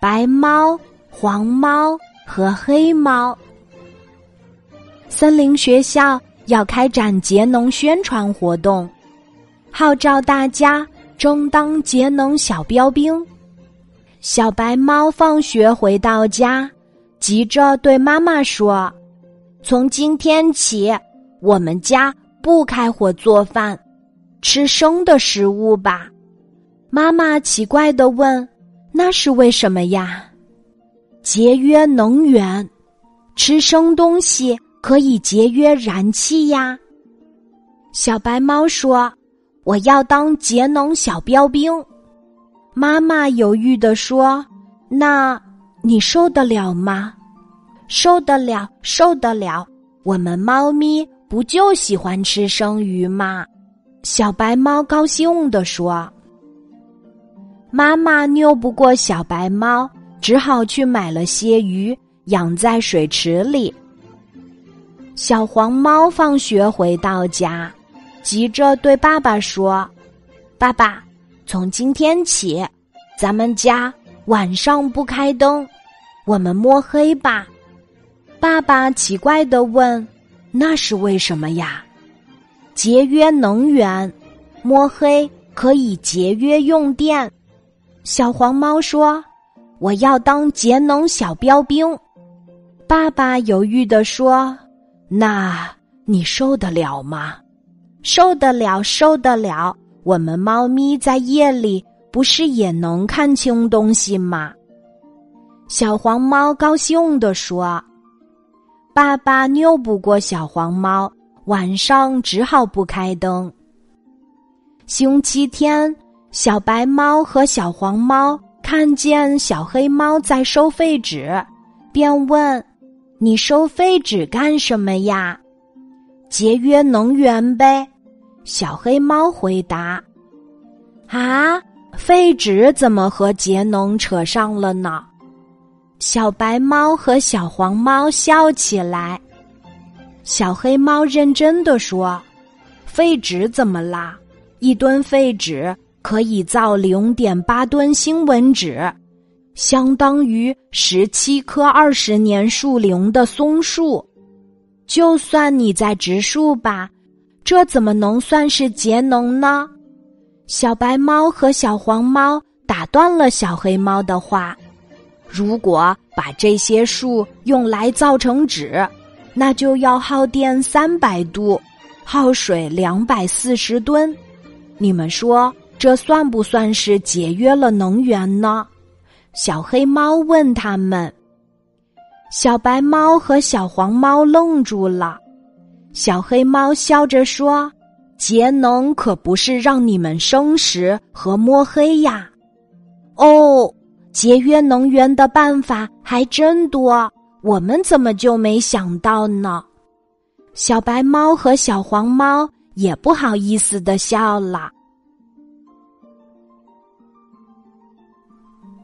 白猫、黄猫和黑猫。森林学校要开展节能宣传活动，号召大家争当节能小标兵。小白猫放学回到家，急着对妈妈说：“从今天起，我们家不开火做饭，吃生的食物吧。”妈妈奇怪的问：“那是为什么呀？”节约能源，吃生东西可以节约燃气呀。小白猫说：“我要当节能小标兵。”妈妈犹豫的说：“那你受得了吗？”“受得了，受得了。”我们猫咪不就喜欢吃生鱼吗？小白猫高兴的说。妈妈拗不过小白猫，只好去买了些鱼，养在水池里。小黄猫放学回到家，急着对爸爸说：“爸爸，从今天起，咱们家晚上不开灯，我们摸黑吧。”爸爸奇怪的问：“那是为什么呀？”节约能源，摸黑可以节约用电。小黄猫说：“我要当节能小标兵。”爸爸犹豫的说：“那你受得了吗？”“受得了，受得了。”我们猫咪在夜里不是也能看清东西吗？小黄猫高兴的说：“爸爸拗不过小黄猫，晚上只好不开灯。”星期天。小白猫和小黄猫看见小黑猫在收废纸，便问：“你收废纸干什么呀？”“节约能源呗。”小黑猫回答。“啊，废纸怎么和节能扯上了呢？”小白猫和小黄猫笑起来。小黑猫认真的说：“废纸怎么啦？一吨废纸。”可以造零点八吨新闻纸，相当于十七棵二十年树龄的松树。就算你在植树吧，这怎么能算是节能呢？小白猫和小黄猫打断了小黑猫的话：“如果把这些树用来造成纸，那就要耗电三百度，耗水两百四十吨。你们说？”这算不算是节约了能源呢？小黑猫问他们。小白猫和小黄猫愣住了。小黑猫笑着说：“节能可不是让你们生食和摸黑呀！哦，节约能源的办法还真多，我们怎么就没想到呢？”小白猫和小黄猫也不好意思的笑了。